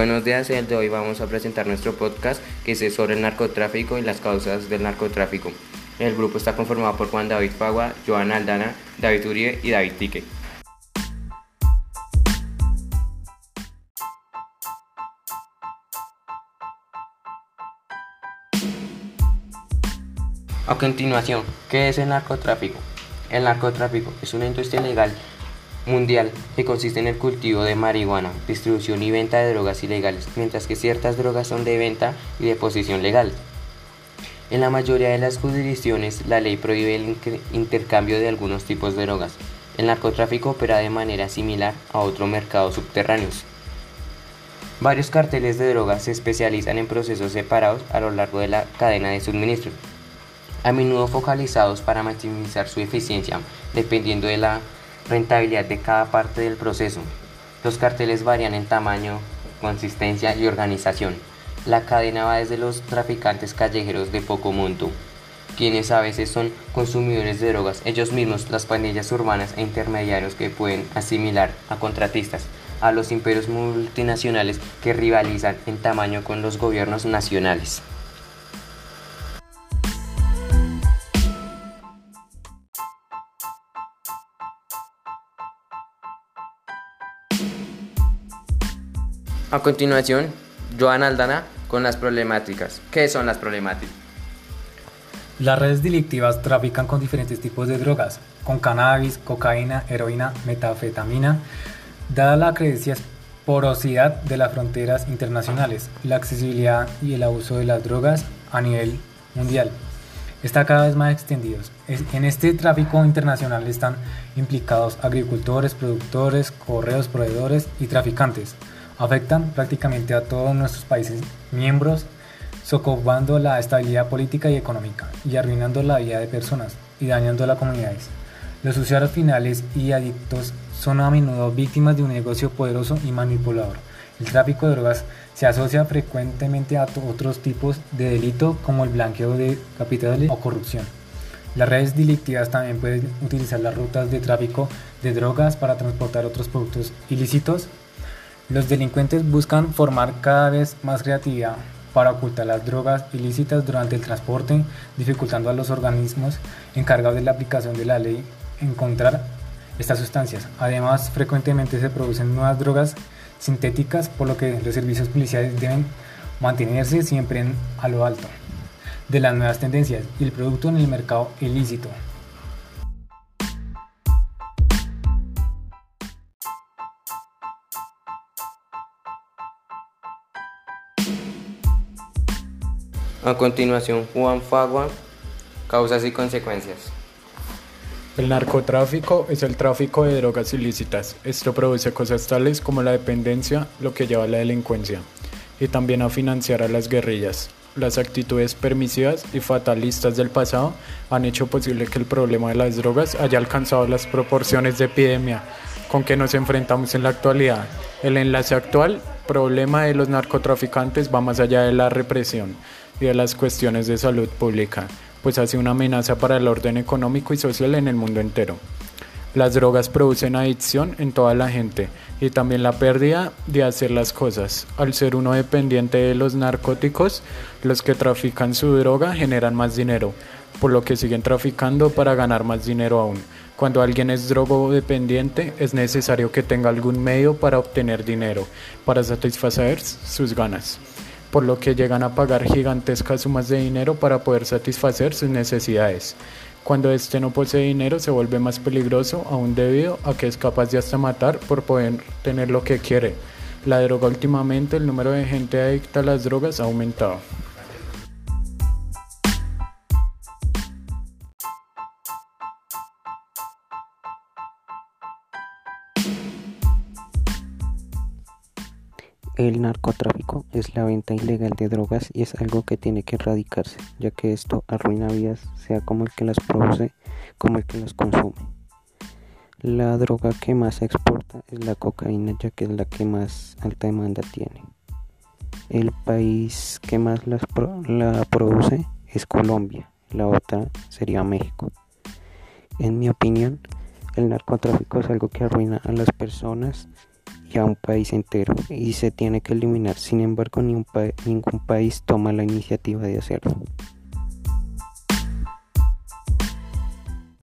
Buenos días, el de hoy vamos a presentar nuestro podcast que es sobre el narcotráfico y las causas del narcotráfico. El grupo está conformado por Juan David Fagua, Joana Aldana, David Uribe y David Tique. A continuación, ¿qué es el narcotráfico? El narcotráfico es una industria legal mundial que consiste en el cultivo de marihuana, distribución y venta de drogas ilegales, mientras que ciertas drogas son de venta y de posesión legal. En la mayoría de las jurisdicciones, la ley prohíbe el intercambio de algunos tipos de drogas. El narcotráfico opera de manera similar a otros mercados subterráneos. Varios carteles de drogas se especializan en procesos separados a lo largo de la cadena de suministro, a menudo focalizados para maximizar su eficiencia, dependiendo de la rentabilidad de cada parte del proceso. Los carteles varían en tamaño, consistencia y organización. La cadena va desde los traficantes callejeros de poco monto, quienes a veces son consumidores de drogas, ellos mismos, las pandillas urbanas e intermediarios que pueden asimilar a contratistas, a los imperios multinacionales que rivalizan en tamaño con los gobiernos nacionales. A continuación, Joan Aldana con las problemáticas. ¿Qué son las problemáticas? Las redes delictivas trafican con diferentes tipos de drogas, con cannabis, cocaína, heroína, metafetamina. Dada la creencia porosidad de las fronteras internacionales, la accesibilidad y el abuso de las drogas a nivel mundial está cada vez más extendido. En este tráfico internacional están implicados agricultores, productores, correos, proveedores y traficantes afectan prácticamente a todos nuestros países miembros, socavando la estabilidad política y económica y arruinando la vida de personas y dañando las comunidades. Los usuarios finales y adictos son a menudo víctimas de un negocio poderoso y manipulador. El tráfico de drogas se asocia frecuentemente a otros tipos de delito como el blanqueo de capitales o corrupción. Las redes delictivas también pueden utilizar las rutas de tráfico de drogas para transportar otros productos ilícitos los delincuentes buscan formar cada vez más creatividad para ocultar las drogas ilícitas durante el transporte, dificultando a los organismos encargados de la aplicación de la ley encontrar estas sustancias. Además, frecuentemente se producen nuevas drogas sintéticas, por lo que los servicios policiales deben mantenerse siempre a lo alto de las nuevas tendencias y el producto en el mercado ilícito. A continuación, Juan Fagua, causas y consecuencias. El narcotráfico es el tráfico de drogas ilícitas. Esto produce cosas tales como la dependencia, lo que lleva a la delincuencia, y también a financiar a las guerrillas. Las actitudes permisivas y fatalistas del pasado han hecho posible que el problema de las drogas haya alcanzado las proporciones de epidemia con que nos enfrentamos en la actualidad. El enlace actual, problema de los narcotraficantes, va más allá de la represión y de las cuestiones de salud pública, pues hace una amenaza para el orden económico y social en el mundo entero. Las drogas producen adicción en toda la gente y también la pérdida de hacer las cosas. Al ser uno dependiente de los narcóticos, los que trafican su droga generan más dinero, por lo que siguen traficando para ganar más dinero aún. Cuando alguien es drogodependiente, es necesario que tenga algún medio para obtener dinero, para satisfacer sus ganas por lo que llegan a pagar gigantescas sumas de dinero para poder satisfacer sus necesidades. Cuando éste no posee dinero se vuelve más peligroso aún debido a que es capaz de hasta matar por poder tener lo que quiere. La droga últimamente, el número de gente adicta a las drogas ha aumentado. El narcotráfico es la venta ilegal de drogas y es algo que tiene que erradicarse, ya que esto arruina vidas, sea como el que las produce como el que las consume. La droga que más se exporta es la cocaína, ya que es la que más alta demanda tiene. El país que más la produce es Colombia, la otra sería México. En mi opinión, el narcotráfico es algo que arruina a las personas y a un país entero y se tiene que eliminar. Sin embargo, ni un ningún país toma la iniciativa de hacerlo.